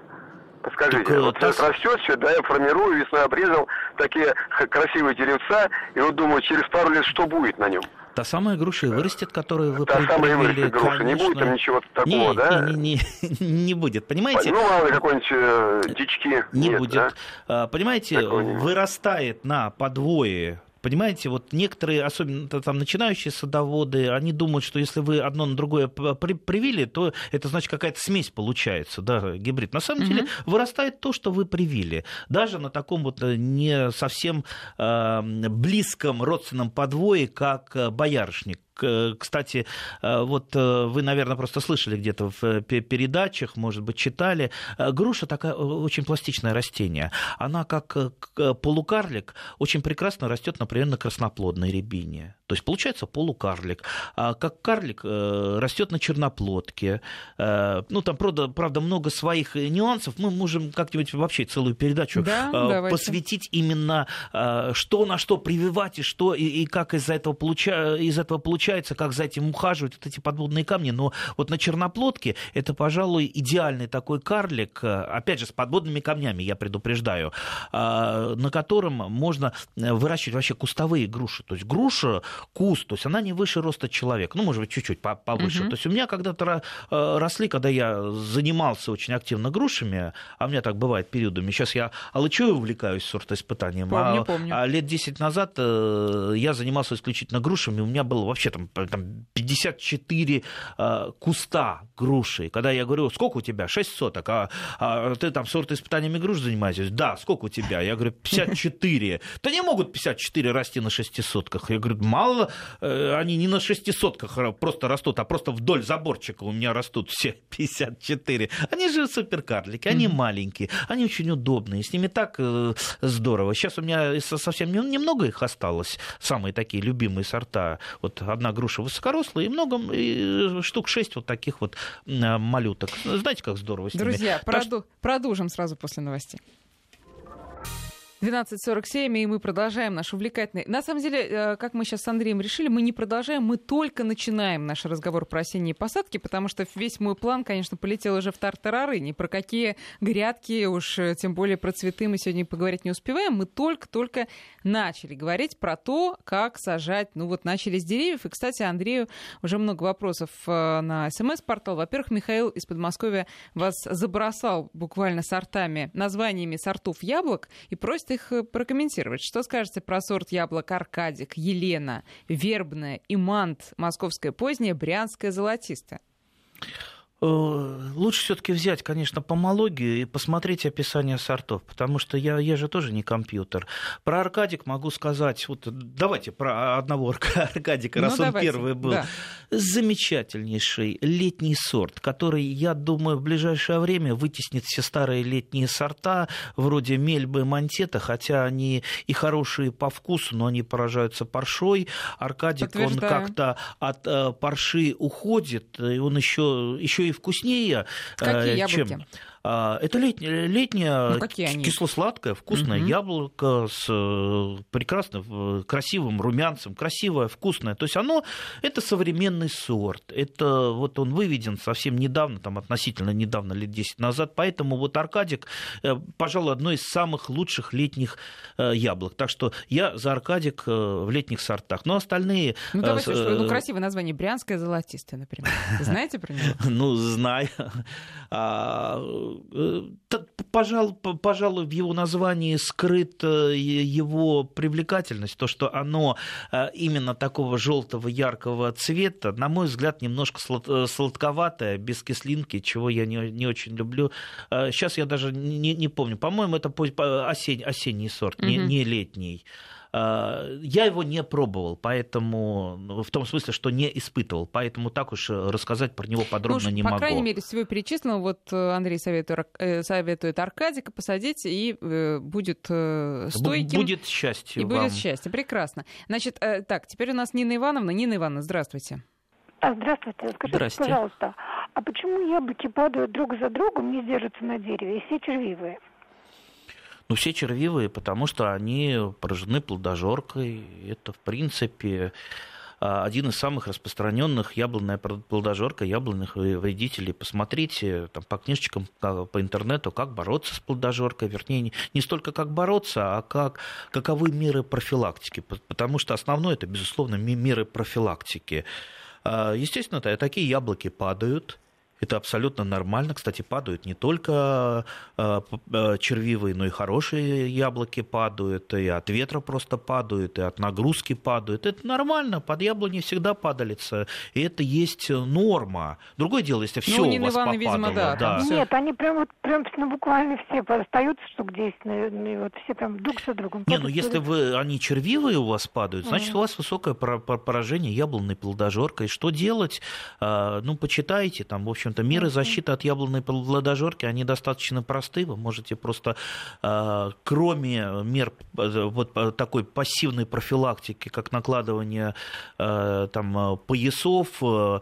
Подскажите, так, вот та... растет все, да, я формирую, весной обрезал такие красивые деревца, и вот думаю, через пару лет что будет на нем? Та самая груша и вырастет, которую вы Та самая вырастет груша, не будет там ничего такого, не, да? Не, не, не, [LAUGHS] не будет, понимаете? Ну, мало ли, какой-нибудь э, дички. Не нет, будет. Да? А, понимаете, вырастает на подвое Понимаете, вот некоторые, особенно там начинающие садоводы, они думают, что если вы одно на другое при привили, то это значит какая-то смесь получается, да, гибрид. На самом угу. деле вырастает то, что вы привили. Даже на таком вот э, не совсем э, близком родственном подвое, как э, боярышник кстати, э, вот э, вы, наверное, просто слышали где-то в э, передачах, может быть, читали. Груша такая очень пластичное растение. Она как полукарлик очень прекрасно растет, например, на красноплодной рябине. То есть получается полукарлик. А как карлик растет на черноплодке. Ну, там, правда, правда, много своих нюансов. Мы можем как-нибудь вообще целую передачу да, посвятить именно, что на что прививать и что и, и как из этого, получа... из этого получается получается, как за этим ухаживать, вот эти подводные камни. Но вот на Черноплодке это, пожалуй, идеальный такой карлик, э, опять же, с подводными камнями, я предупреждаю, а, на котором можно э, выращивать вообще кустовые груши. То есть груша, куст, то есть она не выше роста человека, ну, может быть, чуть-чуть повыше. Угу. То есть у меня когда-то э, росли, когда я занимался очень активно грушами, а у меня так бывает периодами. Сейчас я алычой увлекаюсь сортоиспытанием. Помню, а, помню. а лет 10 назад я занимался исключительно грушами, у меня было вообще там, там 54 э, куста груши. Когда я говорю, сколько у тебя? 6 соток. А, а ты там сорт испытаниями груш занимаешься? Да, сколько у тебя? Я говорю, 54. Да не могут 54 расти на 6 сотках. Я говорю, мало, э, они не на 6 сотках просто растут, а просто вдоль заборчика у меня растут все 54. Они же суперкарлики, они mm-hmm. маленькие, они очень удобные, с ними так э, здорово. Сейчас у меня совсем немного их осталось, самые такие любимые сорта. Вот одна груша высокорослая, и много, и штук шесть вот таких вот малюток. Знаете, как здорово с ними. Друзья, проду- продолжим сразу после новостей. 12.47, и мы продолжаем наш увлекательный... На самом деле, э, как мы сейчас с Андреем решили, мы не продолжаем, мы только начинаем наш разговор про осенние посадки, потому что весь мой план, конечно, полетел уже в тартарары. Ни про какие грядки, уж э, тем более про цветы мы сегодня поговорить не успеваем. Мы только-только начали говорить про то, как сажать... Ну вот начали с деревьев. И, кстати, Андрею уже много вопросов э, на смс-портал. Во-первых, Михаил из Подмосковья вас забросал буквально сортами, названиями сортов яблок и просит их э, прокомментировать. Что скажете про сорт яблок Аркадик, Елена, Вербная, Имант, Московская поздняя, Брянская золотистая? Э, лучше все-таки взять, конечно, помологию и посмотреть описание сортов, потому что я, я же тоже не компьютер. Про Аркадик могу сказать, вот давайте про одного Аркадика, раз ну, он давайте. первый был. Да. Замечательнейший летний сорт, который, я думаю, в ближайшее время вытеснит все старые летние сорта, вроде мельбы и монтета, хотя они и хорошие по вкусу, но они поражаются паршой. Аркадик, он как-то от э, парши уходит, и он еще, еще и вкуснее, Какие э, чем... А, это летняя, летняя ну, кисло-сладкое, вкусное угу. яблоко с э, прекрасным, красивым румянцем, красивое, вкусное. То есть оно, это современный сорт. Это вот он выведен совсем недавно, там относительно недавно, лет 10 назад. Поэтому вот Аркадик, э, пожалуй, одно из самых лучших летних э, яблок. Так что я за Аркадик в летних сортах. Но остальные... Ну, давайте, что, ну, красивое название. Брянское золотистое, например. Знаете про него? [LAUGHS] Ну, знаю. Э, пожалуй, пожалуй, в его названии скрыта его привлекательность, то, что оно э, именно такого желтого яркого цвета, на мой взгляд, немножко э, сладковатое, без кислинки, чего я не, не очень люблю. Сейчас я даже не, не помню, по-моему, это осень, осенний сорт, mm-hmm. не, не летний. Э, я его не пробовал, поэтому ну, в том смысле, что не испытывал, поэтому так уж э, рассказать про него подробно ну, не по могу. По крайней мере, всего перечислено, вот э, Андрей советует, советует Аркадика посадить, и будет стойким. Будет счастье И вам. будет счастье, прекрасно. Значит, так, теперь у нас Нина Ивановна. Нина Ивановна, здравствуйте. А, здравствуйте. Скажите, Здрасте. пожалуйста, А почему яблоки падают друг за другом, не держатся на дереве, и все червивые? Ну, все червивые, потому что они поражены плодожоркой. Это, в принципе, а, один из самых распространенных яблонная плодожорка, яблонных вредителей. Посмотрите там, по книжечкам, по интернету, как бороться с плодожоркой, вернее, не, не столько как бороться, а как, каковы меры профилактики, потому что основное это, безусловно, меры профилактики. А, естественно, такие яблоки падают, это абсолютно нормально. Кстати, падают не только э, э, червивые, но и хорошие яблоки падают, и от ветра просто падают, и от нагрузки падают. Это нормально, под яблони всегда падалится, и это есть норма. Другое дело, если все ну, у вас Ивановна, попадало. Видимо, да, да. Нет, они прям вот прям ну, буквально все остаются штук 10, наверное, и вот все прям друг за другом. Не, ну если вы, они червивые у вас падают, значит, у вас высокое поражение яблонной плодожоркой. Что делать? А, ну, почитайте, там, в общем, общем-то, меры защиты от яблонной плодожорки, они достаточно просты. Вы можете просто, а, кроме мер э, вот такой пассивной профилактики, как накладывание э, там, поясов, э,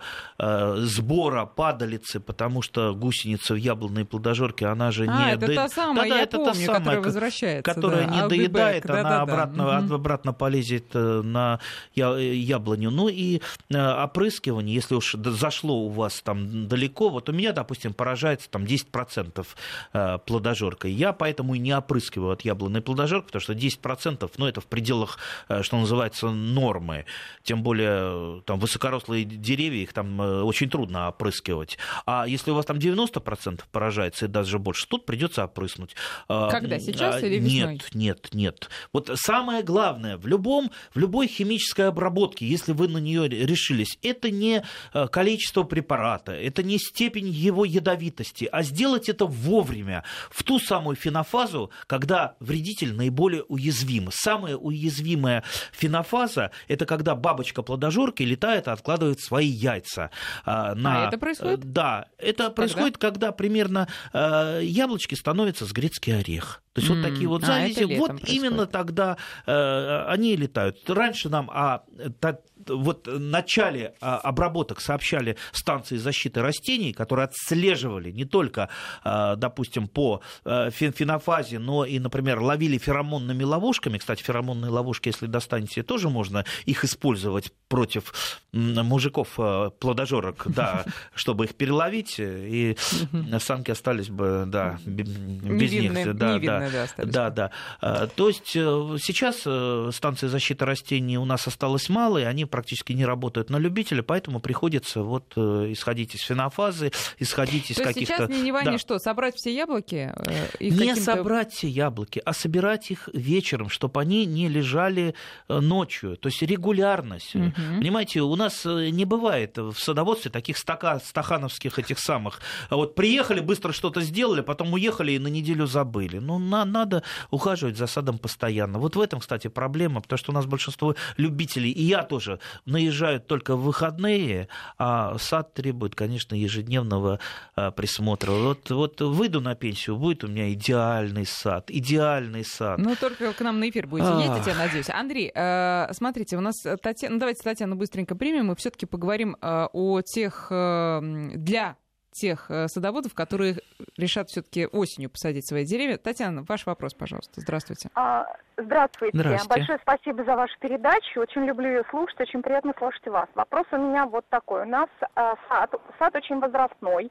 сбора падалицы, потому что гусеница в яблонной плодожорке, она же а, не... это та самая, да, я это помню, та самая, которая возвращается. Которая да, не доедает, back, она да, обратно, да. обратно полезет на яблоню. Ну и опрыскивание, если уж зашло у вас там далеко, далеко. Вот у меня, допустим, поражается там 10% э, плодожоркой. Я поэтому и не опрыскиваю от яблонной плодожорки, потому что 10%, ну, это в пределах, э, что называется, нормы. Тем более, там, высокорослые деревья, их там э, очень трудно опрыскивать. А если у вас там 90% поражается и даже больше, тут придется опрыснуть. Когда? Сейчас или весной? Нет, нет, нет. Вот самое главное, в, любом, в любой химической обработке, если вы на нее решились, это не количество препарата, это не степень его ядовитости, а сделать это вовремя, в ту самую фенофазу, когда вредитель наиболее уязвим. Самая уязвимая фенофаза – это когда бабочка плодожорки летает и откладывает свои яйца. А, на... А это происходит? Э, да, это когда? происходит, когда примерно э, яблочки становятся с грецкий орех. То есть mm. вот такие вот завязи, а, вот происходит. именно тогда э, они летают. Раньше нам а, та, вот в начале а, обработок сообщали станции защиты растений, которые отслеживали не только, а, допустим, по а, фенофазе, но и, например, ловили феромонными ловушками. Кстати, феромонные ловушки, если достанете, тоже можно их использовать против мужиков плодожорок, да, [LAUGHS] чтобы их переловить, и самки остались бы, да, без них. Да, да, да, да. То есть э, сейчас э, станции защиты растений у нас осталось мало, и они практически не работают на любителя, поэтому приходится вот э, исходить из фенофазы, исходить из каких-то... сейчас не, да. что, собрать все яблоки? Э, не собрать все яблоки, а собирать их вечером, чтобы они не лежали э, ночью. То есть регулярность. Угу. Понимаете, у нас не бывает в садоводстве таких стака, стахановских этих самых. Вот приехали, быстро что-то сделали, потом уехали и на неделю забыли. Ну, на, надо ухаживать за садом постоянно. Вот в этом, кстати, проблема, потому что у нас большинство любителей, и я тоже наезжают только в выходные, а сад требует, конечно, ежедневного а, присмотра. Вот, вот выйду на пенсию, будет у меня идеальный сад, идеальный сад. Ну, только к нам на эфир будете ездить, я надеюсь. Андрей, э, смотрите, у нас Татьяна, ну, давайте Татьяну быстренько примем, и все-таки поговорим э, о тех э, для тех э, садоводов, которые решат все-таки осенью посадить свои деревья. Татьяна, ваш вопрос, пожалуйста. Здравствуйте. А, здравствуйте. здравствуйте. Большое спасибо за вашу передачу. Очень люблю ее слушать, очень приятно слушать вас. Вопрос у меня вот такой. У нас а, сад, сад очень возрастной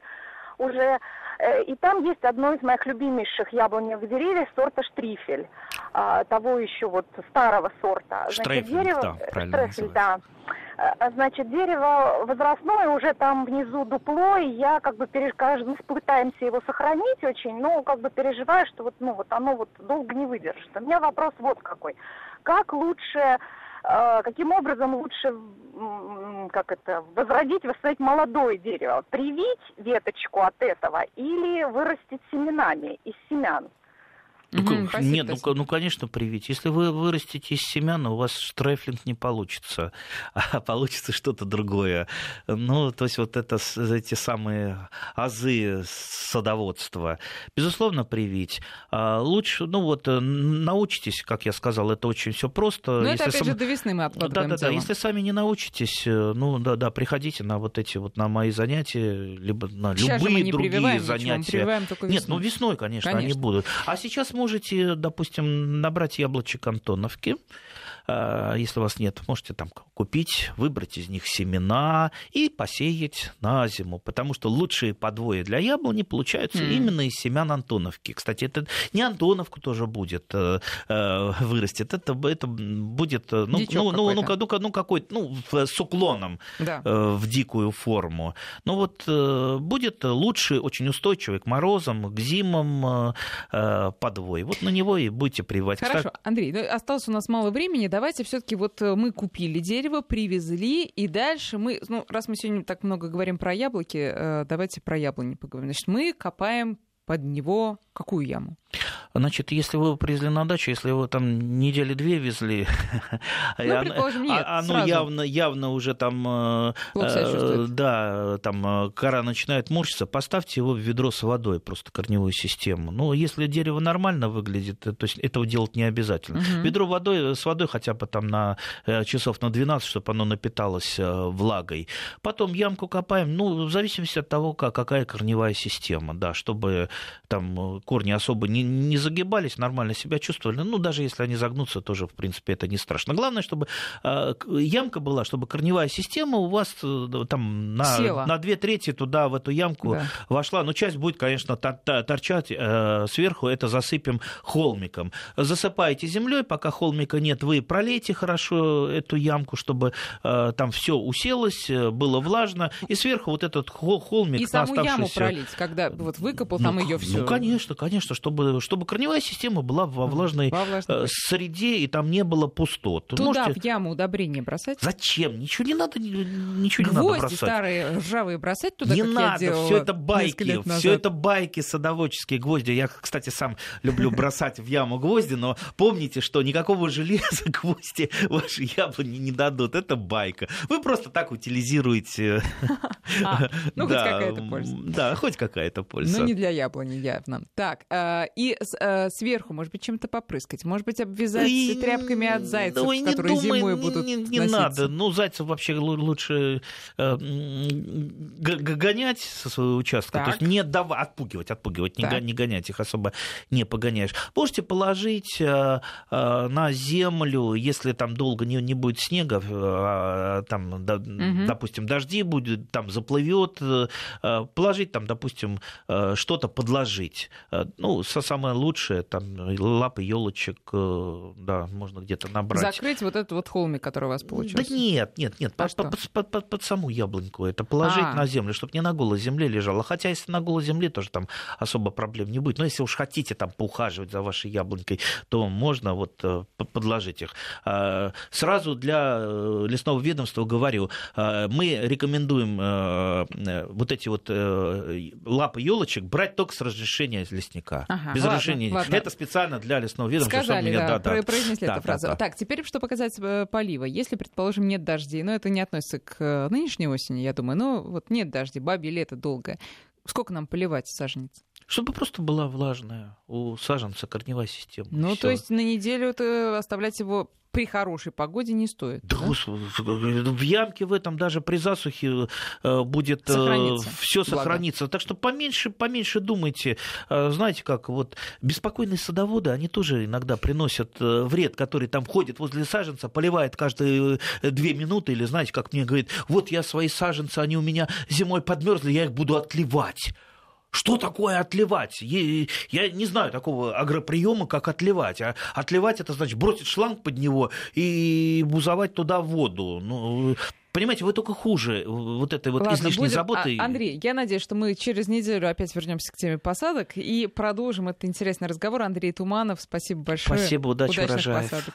уже, э, и там есть одно из моих любимейших яблоневых деревьев сорта штрифель, а, того еще вот старого сорта. Штрейфель, Значит, дерево, да, правильно Штрейфель, да. Э, значит, дерево возрастное, уже там внизу дупло, и я как бы переж... мы пытаемся его сохранить очень, но как бы переживаю, что вот, ну, вот оно вот долго не выдержит. У меня вопрос вот какой. Как лучше каким образом лучше как это, возродить, восстановить молодое дерево? Привить веточку от этого или вырастить семенами из семян? Ну, Спасибо, нет, ну, ну, конечно, привить. Если вы вырастите из семян, у вас штрайфлинг не получится, [LAUGHS] а получится что-то другое. Ну, то есть вот это, эти самые азы садоводства. Безусловно, привить. А лучше, ну вот, э, научитесь, как я сказал, это очень все просто. Ну, это, опять сам... же, до весны мы откладываем Да, да, да. Если сами не научитесь, э, ну, да, да, приходите на вот эти вот, на мои занятия, либо на сейчас любые другие занятия. Ничего, Нет, ну, весной, конечно, конечно, они будут. А сейчас можете, допустим, набрать яблочек Антоновки, если у вас нет, можете там купить, выбрать из них семена и посеять на зиму, потому что лучшие подвои для яблони получаются mm. именно из семян Антоновки. Кстати, это не Антоновку тоже будет э, э вырастет, это, это будет э, ну, ну, ну, ну, ну, ну, какой-то, ну, с уклоном да. э, в дикую форму. Ну вот э, будет лучший, очень устойчивый к морозам, к зимам э, подвой. Вот на него и будете прививать. Хорошо, Кстати... Андрей, ну, осталось у нас мало времени, давайте все-таки вот э, мы купили дерево, привезли, и дальше мы, ну, раз мы сегодня так много говорим про яблоки, э, давайте про яблони поговорим. Значит, мы копаем под него какую яму? Значит, если вы привезли на дачу, если вы там недели две везли, [LAUGHS] ну, предположим, нет, а, оно сразу. явно, явно уже там, э, э да, там э, кора начинает морщиться, поставьте его в ведро с водой, просто корневую систему. Ну, если дерево нормально выглядит, то есть этого делать не обязательно. Угу. Ведро водой, с водой хотя бы там на э, часов на 12, чтобы оно напиталось влагой. Потом ямку копаем, ну, в зависимости от того, как, какая корневая система, да, чтобы там корни особо не, не загибались, нормально себя чувствовали. Ну, даже если они загнутся, тоже, в принципе, это не страшно. Главное, чтобы э, ямка была, чтобы корневая система у вас э, там на, на две трети туда, в эту ямку да. вошла. Но часть будет, конечно, торчать э, сверху, это засыпем холмиком. Засыпаете землей, пока холмика нет, вы пролейте хорошо эту ямку, чтобы там все уселось, было влажно, и сверху вот этот холмик и саму яму пролить, когда вот выкопал, там ну, ее все. Ну, конечно, конечно, чтобы, чтобы корневая система была во влажной, во влажной. Э, среде, и там не было пустот. Туда Можете... в яму удобрения бросать? Зачем? Ничего не надо, ничего Гвозди не надо бросать. старые ржавые бросать туда, Не надо, все это байки, все это байки садоводческие гвозди. Я, кстати, сам люблю бросать в яму гвозди, но помните, что никакого железа [LAUGHS] гвозди ваши яблони не дадут. Это байка. Вы просто так утилизируете. [LAUGHS] А, ну, хоть какая-то польза. Да, хоть какая-то польза. Но не для яблони явно. Так, э, и э, сверху, может быть, чем-то попрыскать, может быть, обвязать и... тряпками от зайцев, ну, которые думай, зимой будут Не, не надо, ну, зайцев вообще лучше э, гонять со своего участка, так. то есть не давать, отпугивать, отпугивать, не, не гонять, их особо не погоняешь. Можете положить на землю, если там долго не, не будет снега, э, там, да, угу. допустим, дожди будет, там заплывет, положить там, допустим, что-то подложить. Э, ну, самое лучшее, там, лапы елочек, э, да, можно где-то набрать. Закрыть вот этот вот холмик, который у вас получился? Да нет, нет, нет, а под, под, под, под, под саму яблоньку это положить а. на землю, чтобы не на голой земле лежало. Хотя, если на голой земле, тоже там особо проблем не будет. Но если уж хотите там поухаживать за вашей яблонькой, то можно вот э, подложить их. А, сразу для э, лесного ведомства говорю, мы рекомендуем вот эти вот лапы елочек брать только с разрешения лесника. Ага, без ладно, разрешения. Ладно. Это специально для лесного ведомства. Сказали, меня, да, да, произнесли да, эту фразу. Да, да. Так, теперь, что показать э, полива. Если, предположим, нет дождей, но это не относится к э, нынешней осени, я думаю, но вот нет дождей, бабье лето долгое. Сколько нам поливать саженец? Чтобы просто была влажная у саженца корневая система. Ну, Всё. то есть на неделю это оставлять его при хорошей погоде не стоит. Да, да? в ямке в этом даже при засухе э, будет все сохраниться. Так что поменьше, поменьше думайте. Э, знаете как, вот беспокойные садоводы, они тоже иногда приносят э, вред, который там ходит возле саженца, поливает каждые две минуты, или знаете, как мне говорит, вот я свои саженцы, они у меня зимой подмерзли, я их буду отливать. Что такое отливать? Я не знаю такого агроприема, как отливать. А отливать это значит бросить шланг под него и бузовать туда воду. Ну, Понимаете, вы только хуже вот этой вот Ладно, излишней будем... заботы. А, Андрей, я надеюсь, что мы через неделю опять вернемся к теме посадок и продолжим этот интересный разговор. Андрей Туманов, спасибо большое. Спасибо, удачи, Удачных урожаев. посадок.